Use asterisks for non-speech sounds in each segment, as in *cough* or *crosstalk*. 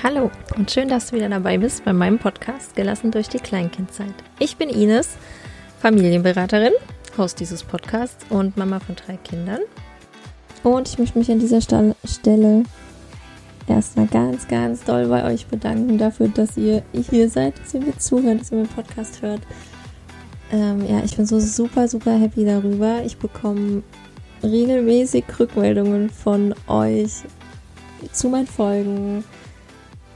Hallo und schön, dass du wieder dabei bist bei meinem Podcast Gelassen durch die Kleinkindzeit. Ich bin Ines, Familienberaterin, Host dieses Podcasts und Mama von drei Kindern. Und ich möchte mich an dieser Stelle erstmal ganz, ganz doll bei euch bedanken dafür, dass ihr hier seid, dass ihr mir zuhört, dass ihr meinen Podcast hört. Ähm, ja, ich bin so super, super happy darüber. Ich bekomme regelmäßig Rückmeldungen von euch zu meinen Folgen,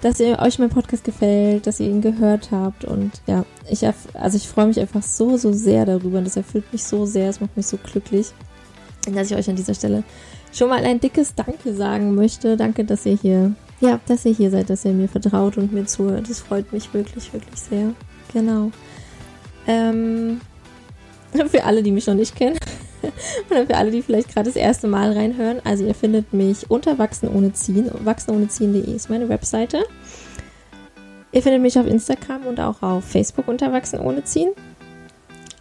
dass ihr euch mein Podcast gefällt, dass ihr ihn gehört habt und ja, ich also ich freue mich einfach so so sehr darüber und das erfüllt mich so sehr, es macht mich so glücklich, dass ich euch an dieser Stelle schon mal ein dickes Danke sagen möchte. Danke, dass ihr hier ja, dass ihr hier seid, dass ihr mir vertraut und mir zuhört. Das freut mich wirklich wirklich sehr. Genau. Ähm, *laughs* für alle, die mich noch nicht kennen. *laughs* Oder für alle, die vielleicht gerade das erste Mal reinhören. Also ihr findet mich unter Wachsen ohne Ziehen. Wachsenohneziehen.de ist meine Webseite. Ihr findet mich auf Instagram und auch auf Facebook unter Wachsen ohne Ziehen.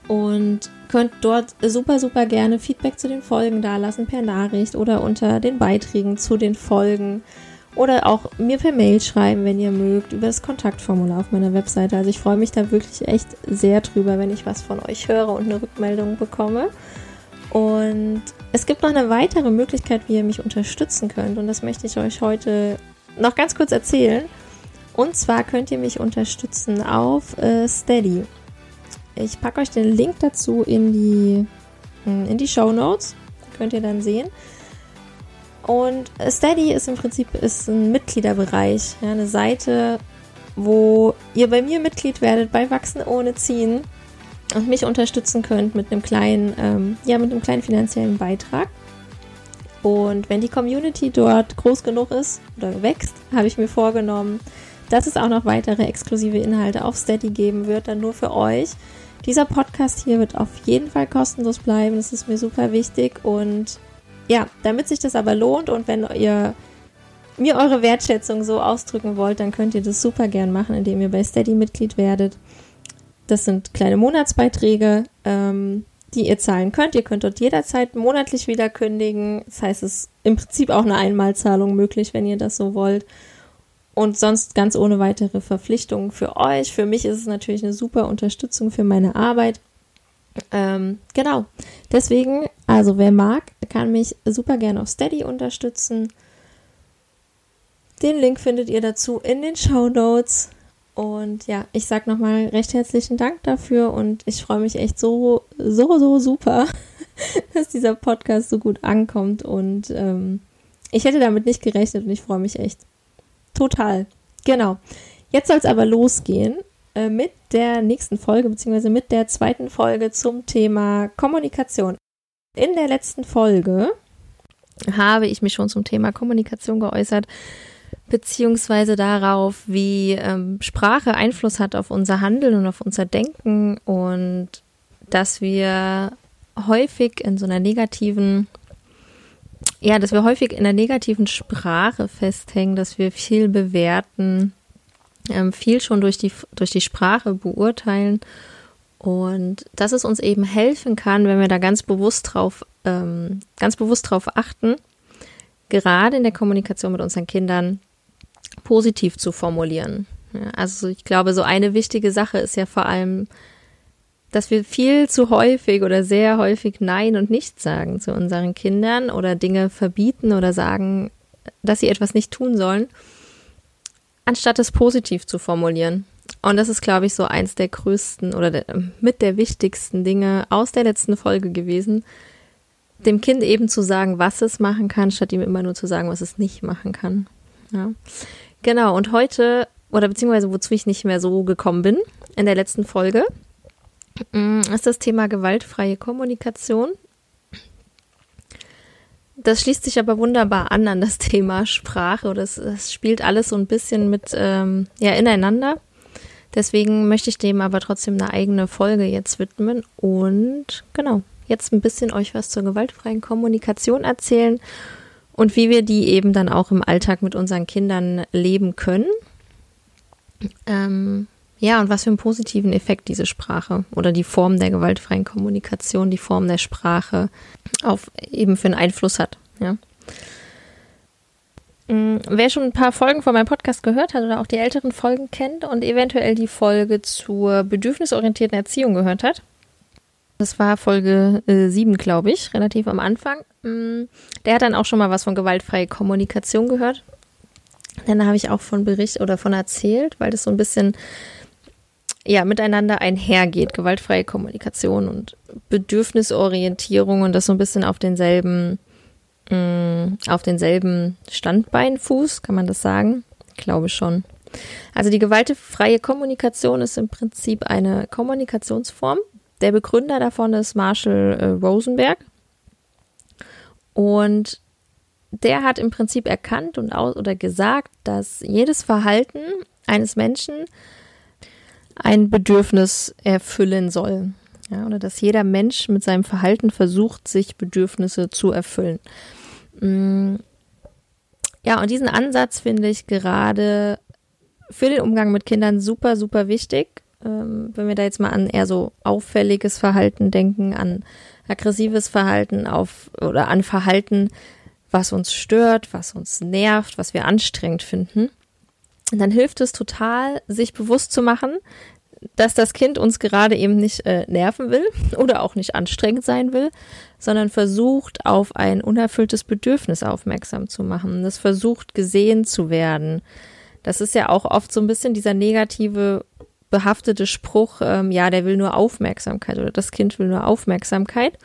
Und könnt dort super, super gerne Feedback zu den Folgen dalassen per Nachricht oder unter den Beiträgen zu den Folgen. Oder auch mir per Mail schreiben, wenn ihr mögt, über das Kontaktformular auf meiner Webseite. Also ich freue mich da wirklich echt sehr drüber, wenn ich was von euch höre und eine Rückmeldung bekomme. Und es gibt noch eine weitere Möglichkeit, wie ihr mich unterstützen könnt. Und das möchte ich euch heute noch ganz kurz erzählen. Und zwar könnt ihr mich unterstützen auf äh, Steady. Ich packe euch den Link dazu in die, hm, in die Show Notes. Könnt ihr dann sehen. Und Steady ist im Prinzip ist ein Mitgliederbereich, ja, eine Seite, wo ihr bei mir Mitglied werdet bei Wachsen ohne Ziehen und mich unterstützen könnt mit einem kleinen, ähm, ja, mit einem kleinen finanziellen Beitrag. Und wenn die Community dort groß genug ist oder wächst, habe ich mir vorgenommen, dass es auch noch weitere exklusive Inhalte auf Steady geben wird, dann nur für euch. Dieser Podcast hier wird auf jeden Fall kostenlos bleiben, das ist mir super wichtig und ja, damit sich das aber lohnt und wenn ihr mir eure Wertschätzung so ausdrücken wollt, dann könnt ihr das super gern machen, indem ihr bei Steady Mitglied werdet. Das sind kleine Monatsbeiträge, ähm, die ihr zahlen könnt. Ihr könnt dort jederzeit monatlich wieder kündigen. Das heißt, es ist im Prinzip auch eine Einmalzahlung möglich, wenn ihr das so wollt. Und sonst ganz ohne weitere Verpflichtungen für euch. Für mich ist es natürlich eine super Unterstützung für meine Arbeit. Ähm, genau. Deswegen, also wer mag, kann mich super gerne auf Steady unterstützen. Den Link findet ihr dazu in den Show Notes. Und ja, ich sag nochmal recht herzlichen Dank dafür und ich freue mich echt so, so, so super, *laughs* dass dieser Podcast so gut ankommt und ähm, ich hätte damit nicht gerechnet und ich freue mich echt total. Genau. Jetzt soll es aber losgehen äh, mit der nächsten Folge, beziehungsweise mit der zweiten Folge zum Thema Kommunikation. In der letzten Folge habe ich mich schon zum Thema Kommunikation geäußert beziehungsweise darauf, wie ähm, Sprache Einfluss hat auf unser Handeln und auf unser Denken und dass wir häufig in so einer negativen, ja, dass wir häufig in der negativen Sprache festhängen, dass wir viel bewerten, ähm, viel schon durch die, durch die Sprache beurteilen und dass es uns eben helfen kann, wenn wir da ganz bewusst drauf, ähm, ganz bewusst drauf achten, gerade in der Kommunikation mit unseren Kindern positiv zu formulieren. Ja, also ich glaube, so eine wichtige Sache ist ja vor allem, dass wir viel zu häufig oder sehr häufig Nein und Nichts sagen zu unseren Kindern oder Dinge verbieten oder sagen, dass sie etwas nicht tun sollen, anstatt es positiv zu formulieren. Und das ist, glaube ich, so eins der größten oder der, mit der wichtigsten Dinge aus der letzten Folge gewesen, dem Kind eben zu sagen, was es machen kann, statt ihm immer nur zu sagen, was es nicht machen kann. Ja. Genau, und heute, oder beziehungsweise wozu ich nicht mehr so gekommen bin, in der letzten Folge, mm, ist das Thema gewaltfreie Kommunikation. Das schließt sich aber wunderbar an an das Thema Sprache oder es, es spielt alles so ein bisschen mit ähm, ja, ineinander. Deswegen möchte ich dem aber trotzdem eine eigene Folge jetzt widmen und genau, jetzt ein bisschen euch was zur gewaltfreien Kommunikation erzählen und wie wir die eben dann auch im Alltag mit unseren Kindern leben können. Ähm, ja, und was für einen positiven Effekt diese Sprache oder die Form der gewaltfreien Kommunikation, die Form der Sprache auf eben für einen Einfluss hat. Ja. Mm, wer schon ein paar Folgen von meinem Podcast gehört hat oder auch die älteren Folgen kennt und eventuell die Folge zur bedürfnisorientierten Erziehung gehört hat, das war Folge äh, 7, glaube ich, relativ am Anfang. Mm, der hat dann auch schon mal was von gewaltfreie Kommunikation gehört. Dann habe ich auch von Bericht oder von erzählt, weil das so ein bisschen ja miteinander einhergeht, gewaltfreie Kommunikation und Bedürfnisorientierung und das so ein bisschen auf denselben mh, mm, auf denselben Standbeinfuß, kann man das sagen? Ich glaube schon. Also die gewaltfreie Kommunikation ist im Prinzip eine Kommunikationsform. Der Begründer davon ist Marshall äh, Rosenberg. Und der hat im Prinzip erkannt und aus oder gesagt, dass jedes Verhalten eines Menschen ein Bedürfnis erfüllen soll. Ja, oder dass jeder Mensch mit seinem Verhalten versucht, sich Bedürfnisse zu erfüllen. Mm. Ja, und diesen Ansatz finde ich gerade für den Umgang mit Kindern super, super wichtig. Ähm, wenn wir da jetzt mal an eher so auffälliges Verhalten denken, an aggressives Verhalten auf oder an Verhalten, was uns stört, was uns nervt, was wir anstrengend finden, dann hilft es total, sich bewusst zu machen, dass das Kind uns gerade eben nicht äh, nerven will *laughs* oder auch nicht anstrengend sein will, sondern versucht, auf ein unerfülltes Bedürfnis aufmerksam zu machen. Das versucht, gesehen zu werden. Das ist ja auch oft so ein bisschen dieser negative, behaftete Spruch, ähm, ja, der will nur Aufmerksamkeit oder das Kind will nur Aufmerksamkeit.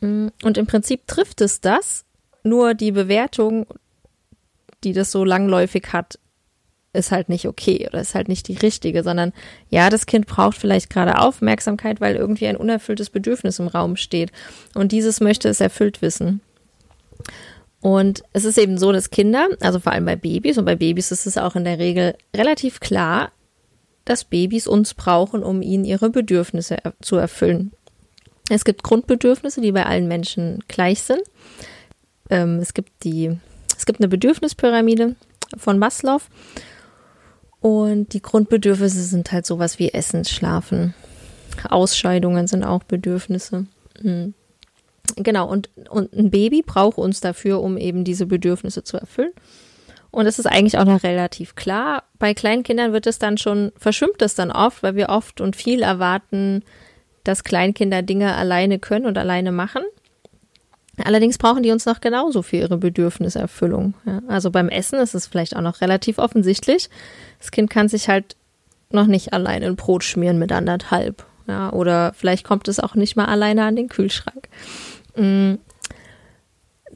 Mm, und im Prinzip trifft es das, nur die Bewertung, die das so langläufig hat, ist halt nicht okay oder ist halt nicht die richtige, sondern ja, das Kind braucht vielleicht gerade Aufmerksamkeit, weil irgendwie ein unerfülltes Bedürfnis im Raum steht. Und dieses möchte es erfüllt wissen. Und es ist eben so, dass Kinder, also vor allem bei Babys, und bei Babys ist es auch in der Regel relativ klar, dass Babys uns brauchen, um ihnen ihre Bedürfnisse zu erfüllen. Es gibt Grundbedürfnisse, die bei allen Menschen gleich sind. Ähm, es gibt die, es gibt eine Bedürfnispyramide von Maslow und die Grundbedürfnisse sind halt sowas wie Essen, Schlafen. Ausscheidungen sind auch Bedürfnisse. Mhm. Genau, und, und ein Baby braucht uns dafür, um eben diese Bedürfnisse zu erfüllen. Und das ist eigentlich auch noch relativ klar. Bei Kleinkindern wird es dann schon, verschwimmt es dann oft, weil wir oft und viel erwarten, dass Kleinkinder Dinge alleine können und alleine machen. Allerdings brauchen die uns noch genauso für ihre Bedürfniserfüllung. Ja, also beim Essen ist es vielleicht auch noch relativ offensichtlich. Das Kind kann sich halt noch nicht alleine ein Brot schmieren mit anderthalb. Ja, oder vielleicht kommt es auch nicht mal alleine an den Kühlschrank.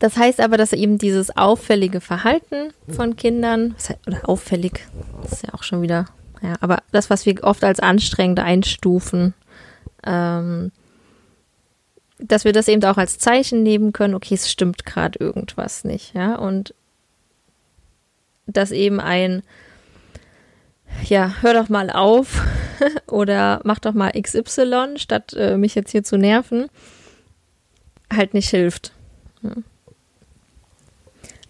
Das heißt aber, dass eben dieses auffällige Verhalten von Kindern, oder auffällig, ist ja auch schon wieder, ja, aber das, was wir oft als anstrengend einstufen, ähm, dass wir das eben auch als Zeichen nehmen können, okay, es stimmt gerade irgendwas nicht, ja, und dass eben ein, ja, hör doch mal auf *laughs* oder mach doch mal XY, statt äh, mich jetzt hier zu nerven, halt nicht hilft.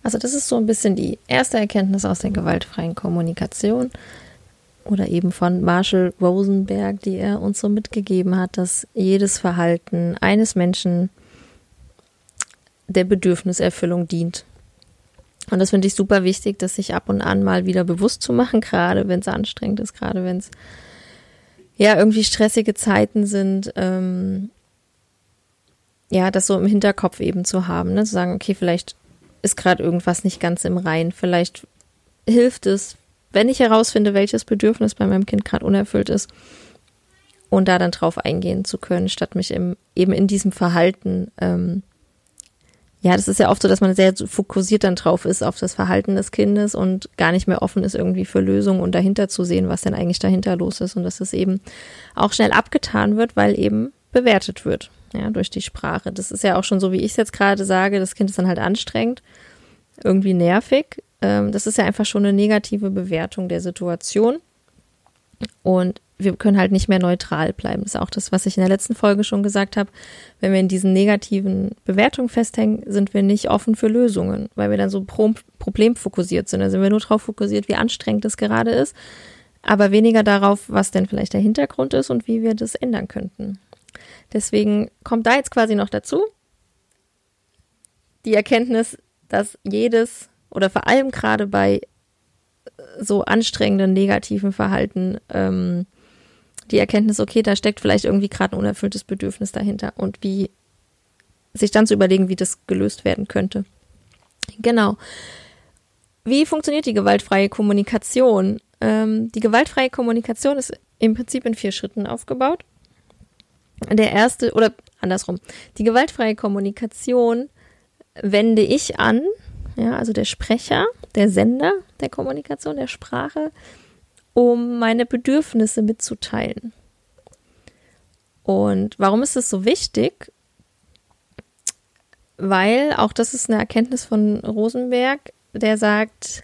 Also das ist so ein bisschen die erste Erkenntnis aus der gewaltfreien Kommunikation oder eben von Marshall Rosenberg, die er uns so mitgegeben hat, dass jedes Verhalten eines Menschen der Bedürfniserfüllung dient. Und das finde ich super wichtig, das sich ab und an mal wieder bewusst zu machen, *laughs* gerade wenn es anstrengend ist, gerade wenn es ja irgendwie stressige Zeiten sind, ähm, ja, das so im Hinterkopf eben zu haben, ne? zu sagen, okay, vielleicht ist gerade irgendwas nicht ganz im Rein, vielleicht hilft es, wenn ich herausfinde, welches Bedürfnis bei meinem Kind gerade unerfüllt ist, und da dann drauf eingehen zu können, statt mich im, eben in diesem Verhalten, ähm, ja, das ist ja oft so, dass man sehr fokussiert dann drauf ist auf das Verhalten des Kindes und gar nicht mehr offen ist irgendwie für Lösungen und dahinter zu sehen, was denn eigentlich dahinter los ist und dass es eben auch schnell abgetan wird, weil eben bewertet wird, ja, durch die Sprache. Das ist ja auch schon so, wie ich es jetzt gerade sage, das Kind ist dann halt anstrengend, irgendwie nervig, ähm, das ist ja einfach schon eine negative Bewertung der Situation. Und wir können halt nicht mehr neutral bleiben. Das ist auch das, was ich in der letzten Folge schon gesagt habe. Wenn wir in diesen negativen Bewertungen festhängen, sind wir nicht offen für Lösungen, weil wir dann so pro problemfokussiert sind. Da sind wir nur darauf fokussiert, wie anstrengend es gerade ist, aber weniger darauf, was denn vielleicht der Hintergrund ist und wie wir das ändern könnten. Deswegen kommt da jetzt quasi noch dazu die Erkenntnis, dass jedes oder vor allem gerade bei so anstrengenden negativen Verhalten ähm, die Erkenntnis, okay, da steckt vielleicht irgendwie gerade ein unerfülltes Bedürfnis dahinter und wie sich dann zu überlegen, wie das gelöst werden könnte. Genau. Wie funktioniert die gewaltfreie Kommunikation? Ähm, die gewaltfreie Kommunikation ist im Prinzip in vier Schritten aufgebaut. Der erste, oder andersrum, die gewaltfreie Kommunikation wende ich an, ja, also der Sprecher, der Sender der Kommunikation, der Sprache, um meine Bedürfnisse mitzuteilen. Und warum ist es so wichtig? Weil, auch das ist eine Erkenntnis von Rosenberg, der sagt,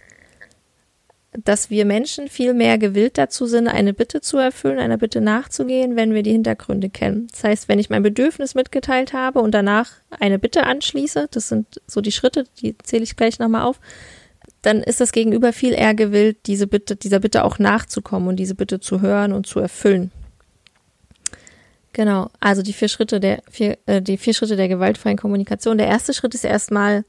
dass wir Menschen viel mehr gewillt dazu sind, eine Bitte zu erfüllen, einer Bitte nachzugehen, wenn wir die Hintergründe kennen. Das heißt, wenn ich mein Bedürfnis mitgeteilt habe und danach eine Bitte anschließe, das sind so die Schritte, die zähle ich gleich nochmal auf, dann ist das Gegenüber viel eher gewillt, diese Bitte, dieser Bitte auch nachzukommen und diese Bitte zu hören und zu erfüllen. Genau, also die vier Schritte der vier, äh, die vier Schritte der gewaltfreien Kommunikation. Der erste Schritt ist erstmal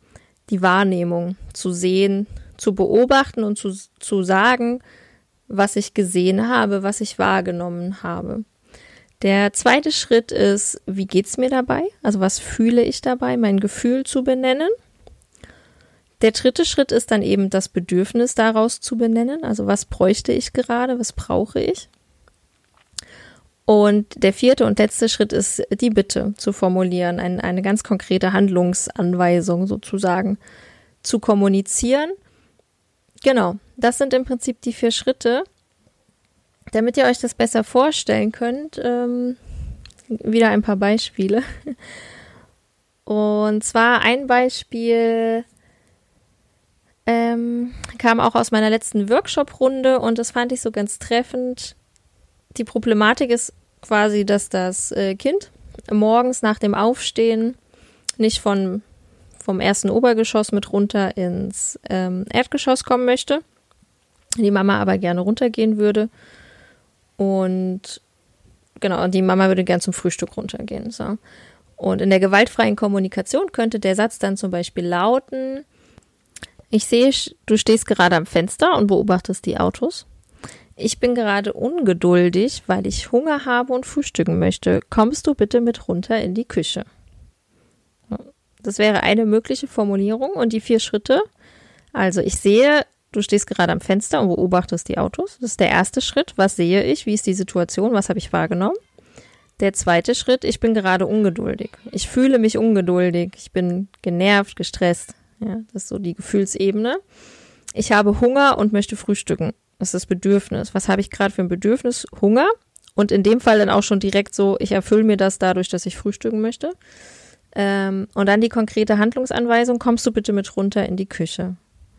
die Wahrnehmung, zu sehen, zu beobachten und zu, zu sagen, was ich gesehen habe, was ich wahrgenommen habe. Der zweite Schritt ist, wie geht's mir dabei? Also was fühle ich dabei, mein Gefühl zu benennen. Der dritte Schritt ist dann eben das Bedürfnis daraus zu benennen. Also was bräuchte ich gerade, was brauche ich? Und der vierte und letzte Schritt ist die Bitte zu formulieren, ein, eine ganz konkrete Handlungsanweisung sozusagen zu kommunizieren. Genau, das sind im Prinzip die vier Schritte. Damit ihr euch das besser vorstellen könnt, ähm, wieder ein paar Beispiele. Und zwar ein Beispiel ähm, kam auch aus meiner letzten Workshop-Runde und das fand ich so ganz treffend. Die Problematik ist quasi, dass das äh, Kind morgens nach dem Aufstehen nicht von, vom ersten Obergeschoss mit runter ins ähm, Erdgeschoss kommen möchte. Die Mama aber gerne runtergehen würde. Und genau, die Mama würde gern zum Frühstück runtergehen. So. Und in der gewaltfreien Kommunikation könnte der Satz dann zum Beispiel lauten, ich sehe, du stehst gerade am Fenster und beobachtest die Autos. Ich bin gerade ungeduldig, weil ich Hunger habe und frühstücken möchte. Kommst du bitte mit runter in die Küche? Das wäre eine mögliche Formulierung und die vier Schritte. Also ich sehe, du stehst gerade am Fenster und beobachtest die Autos. Das ist der erste Schritt. Was sehe ich? Wie ist die Situation? Was habe ich wahrgenommen? Der zweite Schritt, ich bin gerade ungeduldig. Ich fühle mich ungeduldig. Ich bin genervt, gestresst. Ja, das ist so die Gefühlsebene. Ich habe Hunger und möchte frühstücken. Das ist das Bedürfnis. Was habe ich gerade für ein Bedürfnis? Hunger. Und in dem Fall dann auch schon direkt so, ich erfülle mir das dadurch, dass ich frühstücken möchte. Ähm, und dann die konkrete Handlungsanweisung, kommst du bitte mit runter in die Küche.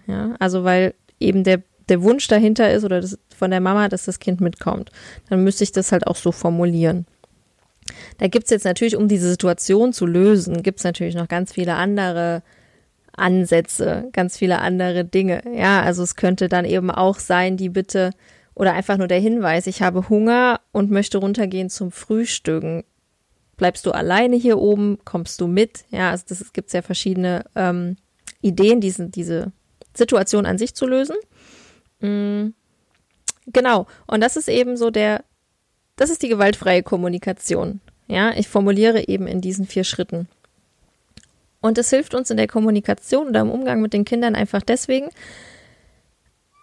Ja, also weil eben der, der Wunsch dahinter ist oder das, von der Mama, dass das Kind mitkommt. Dann müsste ich das halt auch so formulieren. Da gibt's jetzt natürlich, um diese Situation zu lösen, gibt's natürlich noch ganz viele andere Ansätze, ganz viele andere Dinge. Ja, also es könnte dann eben auch sein, die Bitte oder einfach nur der Hinweis, ich habe Hunger und möchte runtergehen zum Frühstücken. Bleibst du alleine hier oben? Kommst du mit? Ja, also das gibt ja verschiedene ähm, Ideen, diesen, diese Situation an sich zu lösen. Mhm. Genau. Und das ist eben so der, das ist die gewaltfreie Kommunikation. Ja, ich formuliere eben in diesen vier Schritten. Und es hilft uns in der Kommunikation oder im Umgang mit den Kindern einfach deswegen,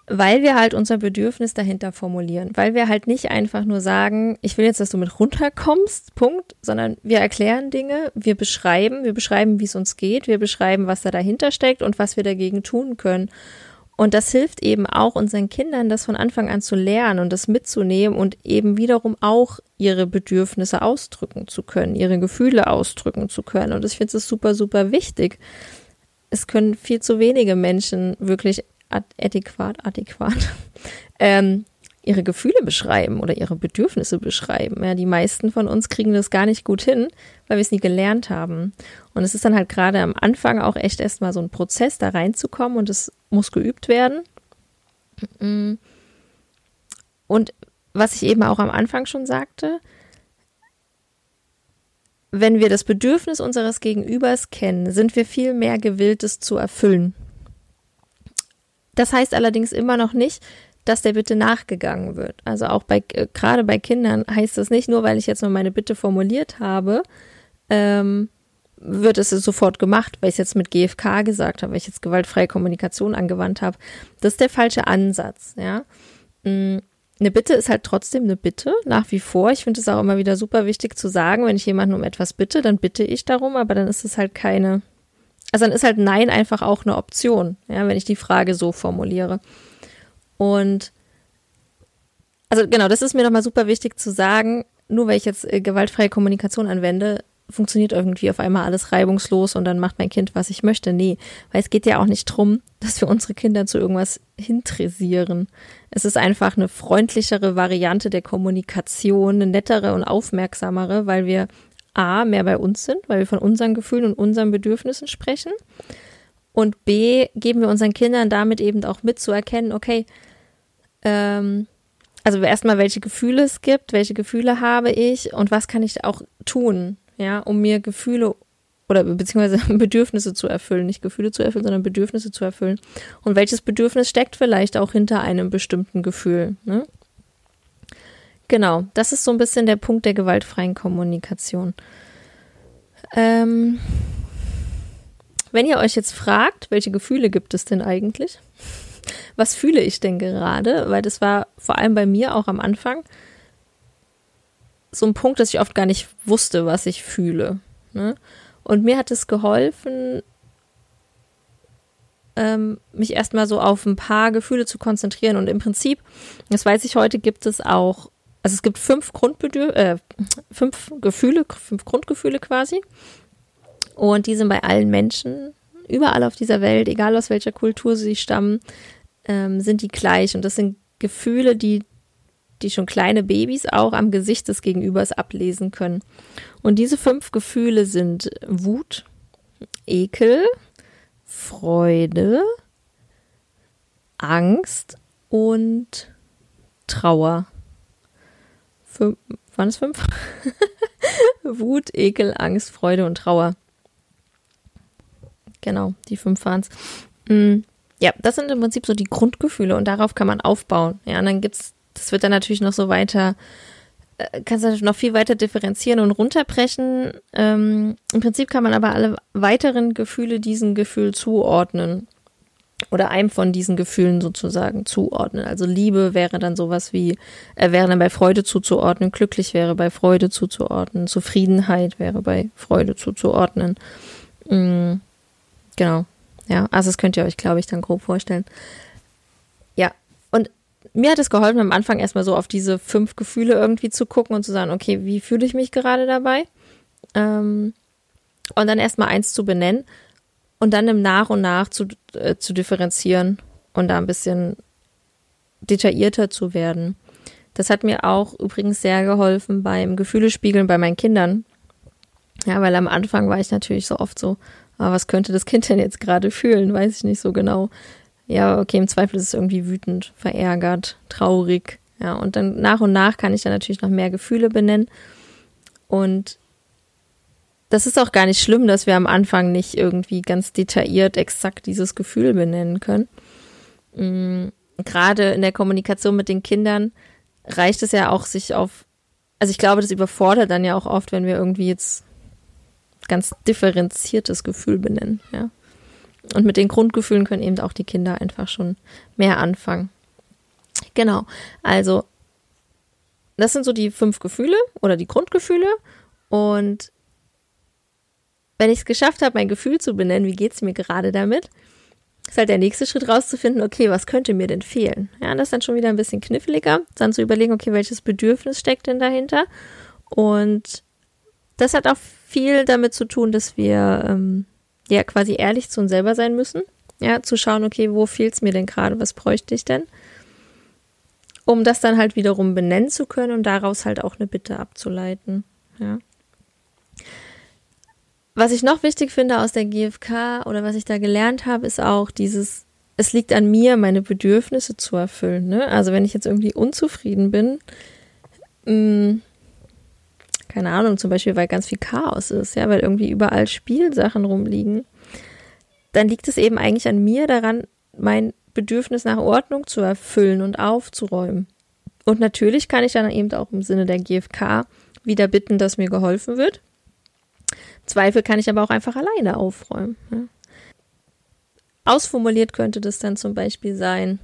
weil wir halt unser Bedürfnis dahinter formulieren, weil wir halt nicht einfach nur sagen, ich will jetzt, dass du mit runterkommst, Punkt, sondern wir erklären Dinge, wir beschreiben, wir beschreiben, wie es uns geht, wir beschreiben, was da dahinter steckt und was wir dagegen tun können. Und das hilft eben auch unseren Kindern, das von Anfang an zu lernen und das mitzunehmen und eben wiederum auch ihre Bedürfnisse ausdrücken zu können, ihre Gefühle ausdrücken zu können. Und ich finde es super, super wichtig. Es können viel zu wenige Menschen wirklich adäquat, adäquat *laughs* ähm, ihre Gefühle beschreiben oder ihre Bedürfnisse beschreiben. Ja, die meisten von uns kriegen das gar nicht gut hin, weil wir es nie gelernt haben. Und es ist dann halt gerade am Anfang auch echt erstmal so ein Prozess, da reinzukommen und es muss geübt werden. Und was ich eben auch am Anfang schon sagte, wenn wir das Bedürfnis unseres Gegenübers kennen, sind wir viel mehr gewillt, es zu erfüllen. Das heißt allerdings immer noch nicht, dass der Bitte nachgegangen wird. Also auch bei, äh, gerade bei Kindern heißt das nicht nur, weil ich jetzt nur meine Bitte formuliert habe, ähm, wird es sofort gemacht, weil ich es jetzt mit GFK gesagt habe, weil ich jetzt gewaltfreie Kommunikation angewandt habe. Das ist der falsche Ansatz, ja. Mm, eine Bitte ist halt trotzdem eine Bitte, nach wie vor. Ich finde es auch immer wieder super wichtig zu sagen, wenn ich jemanden um etwas bitte, dann bitte ich darum, aber dann ist es halt keine, also dann ist halt Nein einfach auch eine Option, ja, wenn ich die Frage so formuliere. Und also genau, das ist mir nochmal super wichtig zu sagen, nur weil ich jetzt äh, gewaltfreie Kommunikation anwende, funktioniert irgendwie auf einmal alles reibungslos und dann macht mein Kind, was ich möchte. Nee, weil es geht ja auch nicht drum, *laughs* dass wir unsere Kinder zu irgendwas hintrisieren. Es ist einfach eine freundlichere Variante der Kommunikation, eine nettere und aufmerksamere, weil wir A, mehr bei uns sind, weil wir von unseren Gefühlen und unseren Bedürfnissen sprechen. Und B, geben wir unseren Kindern damit eben auch mit zu erkennen, okay, ähm, also erstmal, welche Gefühle es gibt, welche Gefühle habe ich und was kann ich auch tun, ja, um mir Gefühle oder beziehungsweise *laughs* Bedürfnisse zu erfüllen, nicht Gefühle zu erfüllen, sondern Bedürfnisse zu erfüllen. Und welches Bedürfnis steckt vielleicht auch hinter einem bestimmten Gefühl? Ne? Genau, das ist so ein bisschen der Punkt der gewaltfreien Kommunikation. Ähm, wenn ihr euch jetzt fragt, welche Gefühle gibt es denn eigentlich? Was fühle ich denn gerade? Weil das war vor allem bei mir auch am Anfang so ein Punkt, dass ich oft gar nicht wusste, was ich fühle. Ne? Und mir hat es geholfen, ähm, mich erstmal so auf ein paar Gefühle zu konzentrieren. Und im Prinzip, das weiß ich heute, gibt es auch, also es gibt fünf Grundbedürf äh, fünf Gefühle, fünf Grundgefühle quasi. Und die sind bei allen Menschen, überall auf dieser Welt, egal aus welcher Kultur sie stammen, ähm, sind die gleich. Und das sind Gefühle, die die schon kleine Babys auch am Gesicht des Gegenübers ablesen können. Und diese fünf Gefühle sind Wut, Ekel, Freude, Angst und Trauer. Fünf, waren es fünf? *laughs* Wut, Ekel, Angst, Freude und Trauer. Genau, die fünf waren es. Mm, ja, das sind im Prinzip so die Grundgefühle und darauf kann man aufbauen. Ja, und dann gibt es das wird dann natürlich noch so weiter, äh, kannst du noch viel weiter differenzieren und runterbrechen. Ähm, Im Prinzip kann man aber alle weiteren Gefühle diesem Gefühl zuordnen. Oder einem von diesen Gefühlen sozusagen zuordnen. Also Liebe wäre dann sowas wie, äh, wäre dann bei Freude zuzuordnen, glücklich wäre bei Freude zuzuordnen, Zufriedenheit wäre bei Freude zuzuordnen. Mhm, genau. Ja, also das könnt ihr euch, glaube ich, dann grob vorstellen. Ja, und mir hat es geholfen, am Anfang erstmal so auf diese fünf Gefühle irgendwie zu gucken und zu sagen, okay, wie fühle ich mich gerade dabei? Ähm, und dann erstmal eins zu benennen und dann im Nach und Nach zu, äh, zu differenzieren und da ein bisschen detaillierter zu werden. Das hat mir auch übrigens sehr geholfen beim Gefühlespiegeln bei meinen Kindern. Ja, weil am Anfang war ich natürlich so oft so, ah, was könnte das Kind denn jetzt gerade fühlen? Weiß ich nicht so genau ja, okay, im Zweifel ist es irgendwie wütend, verärgert, traurig. Ja, und dann nach und nach kann ich dann natürlich noch mehr Gefühle benennen. Und das ist auch gar nicht schlimm, dass wir am Anfang nicht irgendwie ganz detailliert exakt dieses Gefühl benennen können. Mhm. Gerade in der Kommunikation mit den Kindern reicht es ja auch, sich auf, also ich glaube, das überfordert dann ja auch oft, wenn wir irgendwie jetzt ganz differenziertes Gefühl benennen, ja. Und mit den Grundgefühlen können eben auch die Kinder einfach schon mehr anfangen. Genau. Also, das sind so die fünf Gefühle oder die Grundgefühle. Und wenn ich es geschafft habe, mein Gefühl zu benennen, wie geht es mir gerade damit, ist halt der nächste Schritt rauszufinden, okay, was könnte mir denn fehlen? Ja, das ist dann schon wieder ein bisschen kniffliger, dann zu überlegen, okay, welches Bedürfnis steckt denn dahinter? Und das hat auch viel damit zu tun, dass wir ähm, ja quasi ehrlich zu uns selber sein müssen. Ja, zu schauen, okay, wo fehlt es mir denn gerade, was bräuchte ich denn? Um das dann halt wiederum benennen zu können und daraus halt auch eine Bitte abzuleiten. Ja. Was ich noch wichtig finde aus der GfK oder was ich da gelernt habe, ist auch dieses, es liegt an mir, meine Bedürfnisse zu erfüllen. Ne? Also wenn ich jetzt irgendwie unzufrieden bin, mh, mm, keine Ahnung, zum Beispiel, weil ganz viel Chaos ist, ja, weil irgendwie überall Spielsachen rumliegen, dann liegt es eben eigentlich an mir daran, mein Bedürfnis nach Ordnung zu erfüllen und aufzuräumen. Und natürlich kann ich dann eben auch im Sinne der GfK wieder bitten, dass mir geholfen wird. Zweifel kann ich aber auch einfach alleine aufräumen. Ja. Ausformuliert könnte das dann zum Beispiel sein,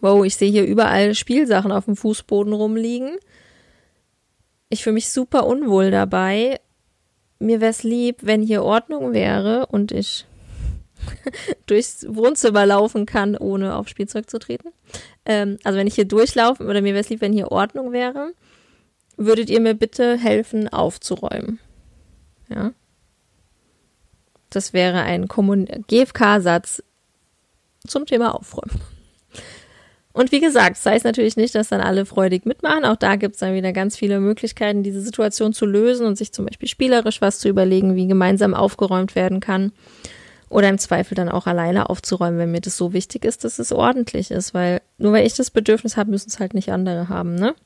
wow, ich sehe hier überall Spielsachen auf dem Fußboden rumliegen. Ich fühle mich super unwohl dabei. Mir wäre es lieb, wenn hier Ordnung wäre und ich *laughs* durchs Wohnzimmer laufen kann, ohne auf Spielzeug zu treten. Ähm, also wenn ich hier durchlaufen oder mir wäre es lieb, wenn hier Ordnung wäre, würdet ihr mir bitte helfen, aufzuräumen. Ja. Das wäre ein GFK-Satz zum Thema Aufräumen. Und wie gesagt, sei es natürlich nicht, dass dann alle freudig mitmachen. Auch da gibt es dann wieder ganz viele Möglichkeiten, diese Situation zu lösen und sich zum Beispiel spielerisch was zu überlegen, wie gemeinsam aufgeräumt werden kann. Oder im Zweifel dann auch alleine aufzuräumen, wenn mir das so wichtig ist, dass es ordentlich ist. Weil nur weil ich das Bedürfnis habe, müssen es halt nicht andere haben, ne?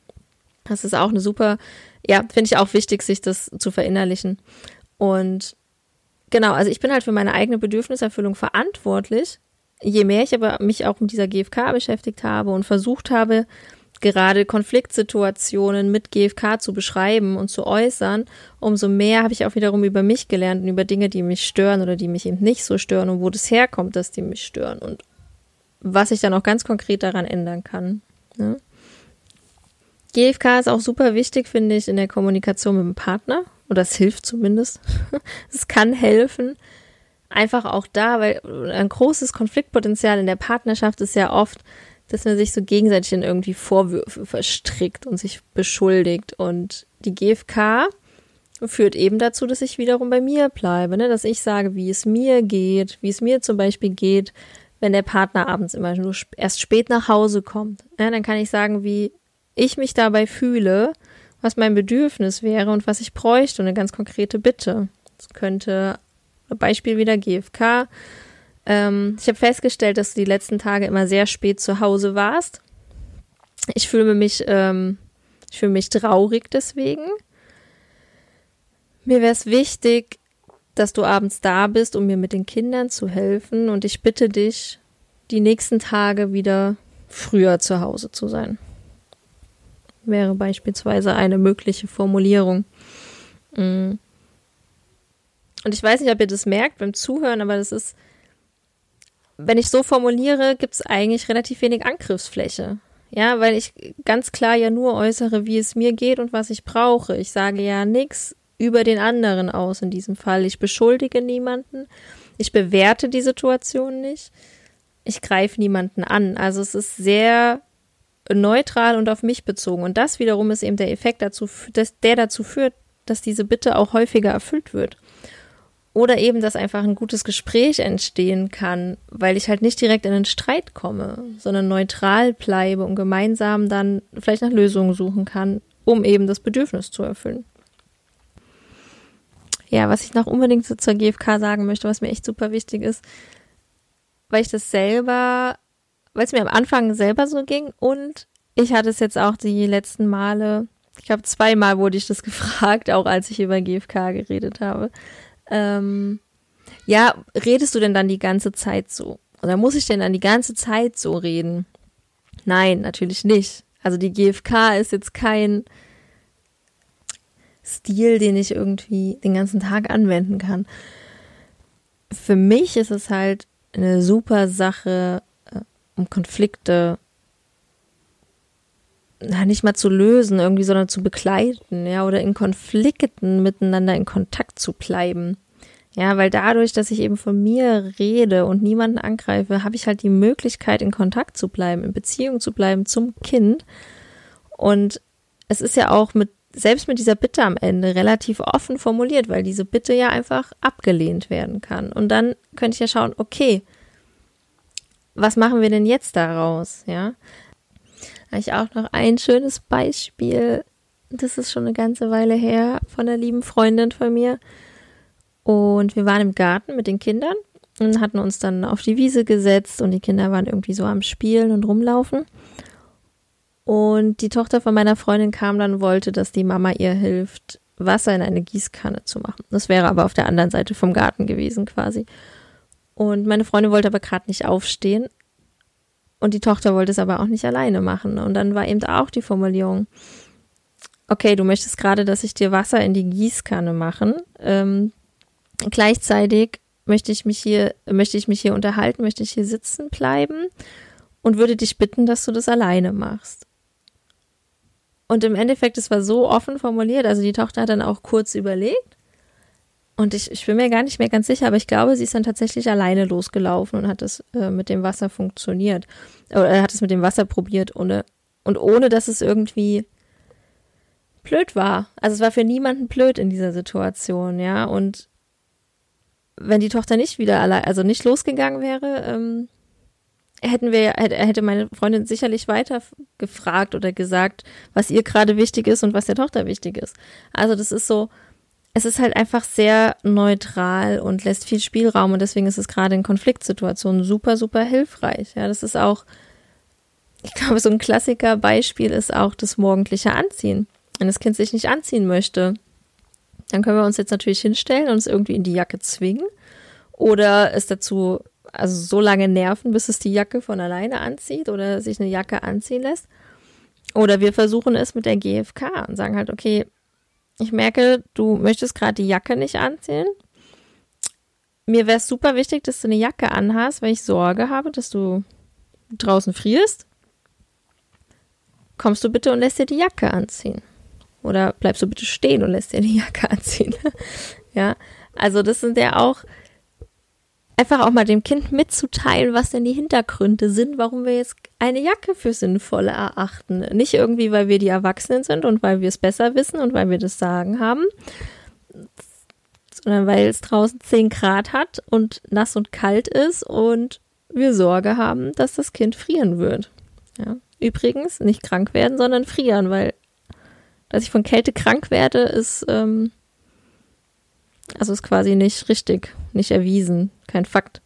Das ist auch eine super, ja, finde ich auch wichtig, sich das zu verinnerlichen. Und genau, also ich bin halt für meine eigene Bedürfniserfüllung verantwortlich. Je mehr ich aber mich auch mit dieser GfK beschäftigt habe und versucht habe, gerade Konfliktsituationen mit GfK zu beschreiben und zu äußern, umso mehr habe ich auch wiederum über mich gelernt und über Dinge, die mich stören oder die mich eben nicht so stören und wo das herkommt, dass die mich stören und was ich dann auch ganz konkret daran ändern kann. Ja. GFK ist auch super wichtig, finde ich, in der Kommunikation mit dem Partner. Oder es hilft zumindest. *laughs* es kann helfen. Einfach auch da, weil ein großes Konfliktpotenzial in der Partnerschaft ist ja oft, dass man sich so gegenseitig in irgendwie Vorwürfe verstrickt und sich beschuldigt. Und die GFK führt eben dazu, dass ich wiederum bei mir bleibe, ne? dass ich sage, wie es mir geht, wie es mir zum Beispiel geht, wenn der Partner abends immer nur erst spät nach Hause kommt. Ja, dann kann ich sagen, wie ich mich dabei fühle, was mein Bedürfnis wäre und was ich bräuchte und eine ganz konkrete Bitte. Das könnte Beispiel wieder GFK. Ähm, ich habe festgestellt, dass du die letzten Tage immer sehr spät zu Hause warst. Ich fühle mich, ähm, ich fühle mich traurig deswegen. Mir wäre es wichtig, dass du abends da bist, um mir mit den Kindern zu helfen. Und ich bitte dich, die nächsten Tage wieder früher zu Hause zu sein wäre beispielsweise eine mögliche Formulierung. Mm. Und ich weiß nicht, ob ihr das merkt beim Zuhören, aber das ist, wenn ich so formuliere, gibt es eigentlich relativ wenig Angriffsfläche. Ja, weil ich ganz klar ja nur äußere, wie es mir geht und was ich brauche. Ich sage ja nichts über den anderen aus in diesem Fall. Ich beschuldige niemanden. Ich bewerte die Situation nicht. Ich greife niemanden an. Also es ist sehr neutral und auf mich bezogen. Und das wiederum ist eben der Effekt dazu, dass der dazu führt, dass diese Bitte auch häufiger erfüllt wird. Oder eben, dass einfach ein gutes Gespräch entstehen kann, weil ich halt nicht direkt in einen Streit komme, sondern neutral bleibe und gemeinsam dann vielleicht nach Lösungen suchen kann, um eben das Bedürfnis zu erfüllen. Ja, was ich noch unbedingt zur GfK sagen möchte, was mir echt super wichtig ist, weil ich das selber weil es mir am Anfang selber so ging und ich hatte es jetzt auch die letzten Male, ich glaube zweimal wurde ich das *laughs* gefragt, auch als ich über GFK geredet habe. Ähm, ja, redest du denn dann die ganze Zeit so? Oder muss ich denn dann die ganze Zeit so reden? Nein, natürlich nicht. Also die GFK ist jetzt kein Stil, den ich irgendwie den ganzen Tag anwenden kann. Für mich ist es halt eine super Sache, um Konflikte na, nicht mal zu lösen irgendwie, sondern zu begleiten, ja, oder in Konflikten miteinander in Kontakt zu bleiben. Ja, weil dadurch, dass ich eben von mir rede und niemanden angreife, habe ich halt die Möglichkeit, in Kontakt zu bleiben, in Beziehung zu bleiben zum Kind. Und es ist ja auch mit, selbst mit dieser Bitte am Ende relativ offen formuliert, weil diese Bitte ja einfach abgelehnt werden kann. Und dann könnte ich ja schauen, okay, was machen wir denn jetzt daraus? Ja, habe ich auch noch ein schönes Beispiel. Das ist schon eine ganze Weile her von einer lieben Freundin von mir. Und wir waren im Garten mit den Kindern und hatten uns dann auf die Wiese gesetzt und die Kinder waren irgendwie so am Spielen und rumlaufen. Und die Tochter von meiner Freundin kam dann und wollte, dass die Mama ihr hilft, Wasser in eine Gießkanne zu machen. Das wäre aber auf der anderen Seite vom Garten gewesen quasi. Und meine Freundin wollte aber gerade nicht aufstehen. Und die Tochter wollte es aber auch nicht alleine machen. Und dann war eben auch die Formulierung, okay, du möchtest gerade, dass ich dir Wasser in die Gießkanne machen. Ähm, gleichzeitig möchte ich mich hier, möchte ich mich hier unterhalten, möchte ich hier sitzen bleiben und würde dich bitten, dass du das alleine machst. Und im Endeffekt, es war so offen formuliert, also die Tochter hat dann auch kurz überlegt. Und ich, ich bin mir gar nicht mehr ganz sicher, aber ich glaube, sie ist dann tatsächlich alleine losgelaufen und hat es äh, mit dem Wasser funktioniert. Oder hat es mit dem Wasser probiert, ohne, und ohne, dass es irgendwie blöd war. Also es war für niemanden blöd in dieser Situation, ja. Und wenn die Tochter nicht wieder allein, also nicht losgegangen wäre, ähm, hätten wir, hätte meine Freundin sicherlich weiter gefragt oder gesagt, was ihr gerade wichtig ist und was der Tochter wichtig ist. Also das ist so, es ist halt einfach sehr neutral und lässt viel Spielraum und deswegen ist es gerade in Konfliktsituationen super, super hilfreich. Ja, das ist auch, ich glaube, so ein Klassiker Beispiel ist auch das morgendliche Anziehen. Wenn das Kind sich nicht anziehen möchte, dann können wir uns jetzt natürlich hinstellen und es irgendwie in die Jacke zwingen oder es dazu also so lange nerven, bis es die Jacke von alleine anzieht oder sich eine Jacke anziehen lässt. Oder wir versuchen es mit der GFK und sagen halt, okay, ich merke, du möchtest gerade die Jacke nicht anziehen. Mir wäre es super wichtig, dass du eine Jacke anhast, weil ich Sorge habe, dass du draußen frierst. Kommst du bitte und lässt dir die Jacke anziehen? Oder bleibst du bitte stehen und lässt dir die *laughs* Jacke anziehen? ja, also das sind ja auch einfach auch mal dem Kind mitzuteilen, was denn die Hintergründe sind, warum wir jetzt eine Jacke für sinnvoll erachten. Nicht irgendwie, weil wir die Erwachsenen sind und weil wir es besser wissen und weil wir das Sagen haben, sondern weil es draußen 10 Grad hat und nass und kalt ist und wir Sorge haben, dass das Kind frieren wird. Ja. Übrigens nicht krank werden, sondern frieren, weil dass ich von Kälte krank werde, ist ähm, also ist quasi nicht richtig, nicht erwiesen, kein Fakt.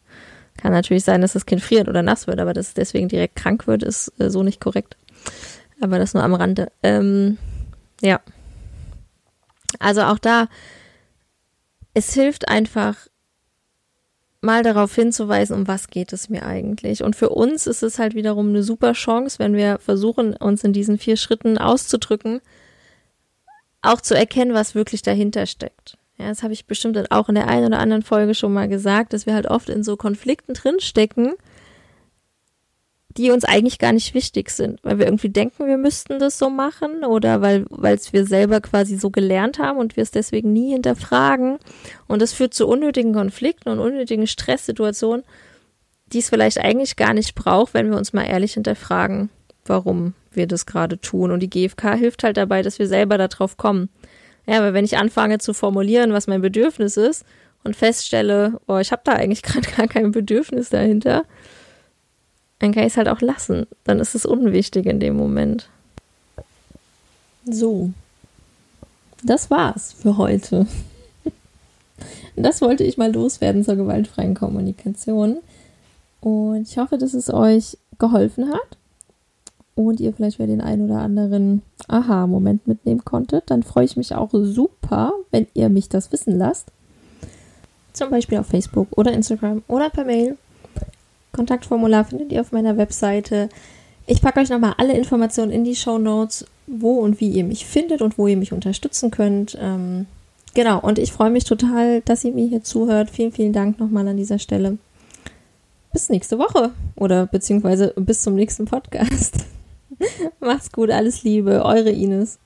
Kann natürlich sein, dass das Kind friert oder nass wird, aber dass es deswegen direkt krank wird, ist äh, so nicht korrekt. Aber das nur am Rande. Ähm, ja. Also auch da, es hilft einfach, mal darauf hinzuweisen, um was geht es mir eigentlich. Und für uns ist es halt wiederum eine super Chance, wenn wir versuchen, uns in diesen vier Schritten auszudrücken, auch zu erkennen, was wirklich dahinter steckt. Ja, das habe ich bestimmt auch in der einen oder anderen Folge schon mal gesagt, dass wir halt oft in so Konflikten drinstecken, die uns eigentlich gar nicht wichtig sind, weil wir irgendwie denken, wir müssten das so machen oder weil weil es wir selber quasi so gelernt haben und wir es deswegen nie hinterfragen und das führt zu unnötigen Konflikten und unnötigen Stresssituationen, die es vielleicht eigentlich gar nicht braucht, wenn wir uns mal ehrlich hinterfragen, warum wir das gerade tun und die GfK hilft halt dabei, dass wir selber darauf kommen. Ja, aber wenn ich anfange zu formulieren, was mein Bedürfnis ist und feststelle, oh, ich habe da eigentlich *laughs* gerade gar kein Bedürfnis dahinter, dann kann ich es halt auch lassen. Dann ist es unwichtig in dem Moment. So. Das war's für heute. Das wollte ich mal loswerden zur gewaltfreien Kommunikation. Und ich hoffe, dass es euch geholfen hat und ihr vielleicht wieder den einen oder anderen Aha-Moment mitnehmen konntet, dann freue ich mich auch super, wenn ihr mich das wissen lasst. Zum Beispiel auf Facebook oder Instagram oder per Mail. Kontaktformular findet ihr auf meiner Webseite. Ich packe euch nochmal alle Informationen in die Show Notes, wo und wie ihr mich findet und wo ihr mich unterstützen könnt. Ähm, genau, und ich freue mich total, dass ihr mir hier zuhört. Vielen, vielen Dank nochmal an dieser Stelle. Bis nächste Woche oder beziehungsweise bis zum nächsten Podcast. *laughs* Macht's gut, alles Liebe, eure Ines.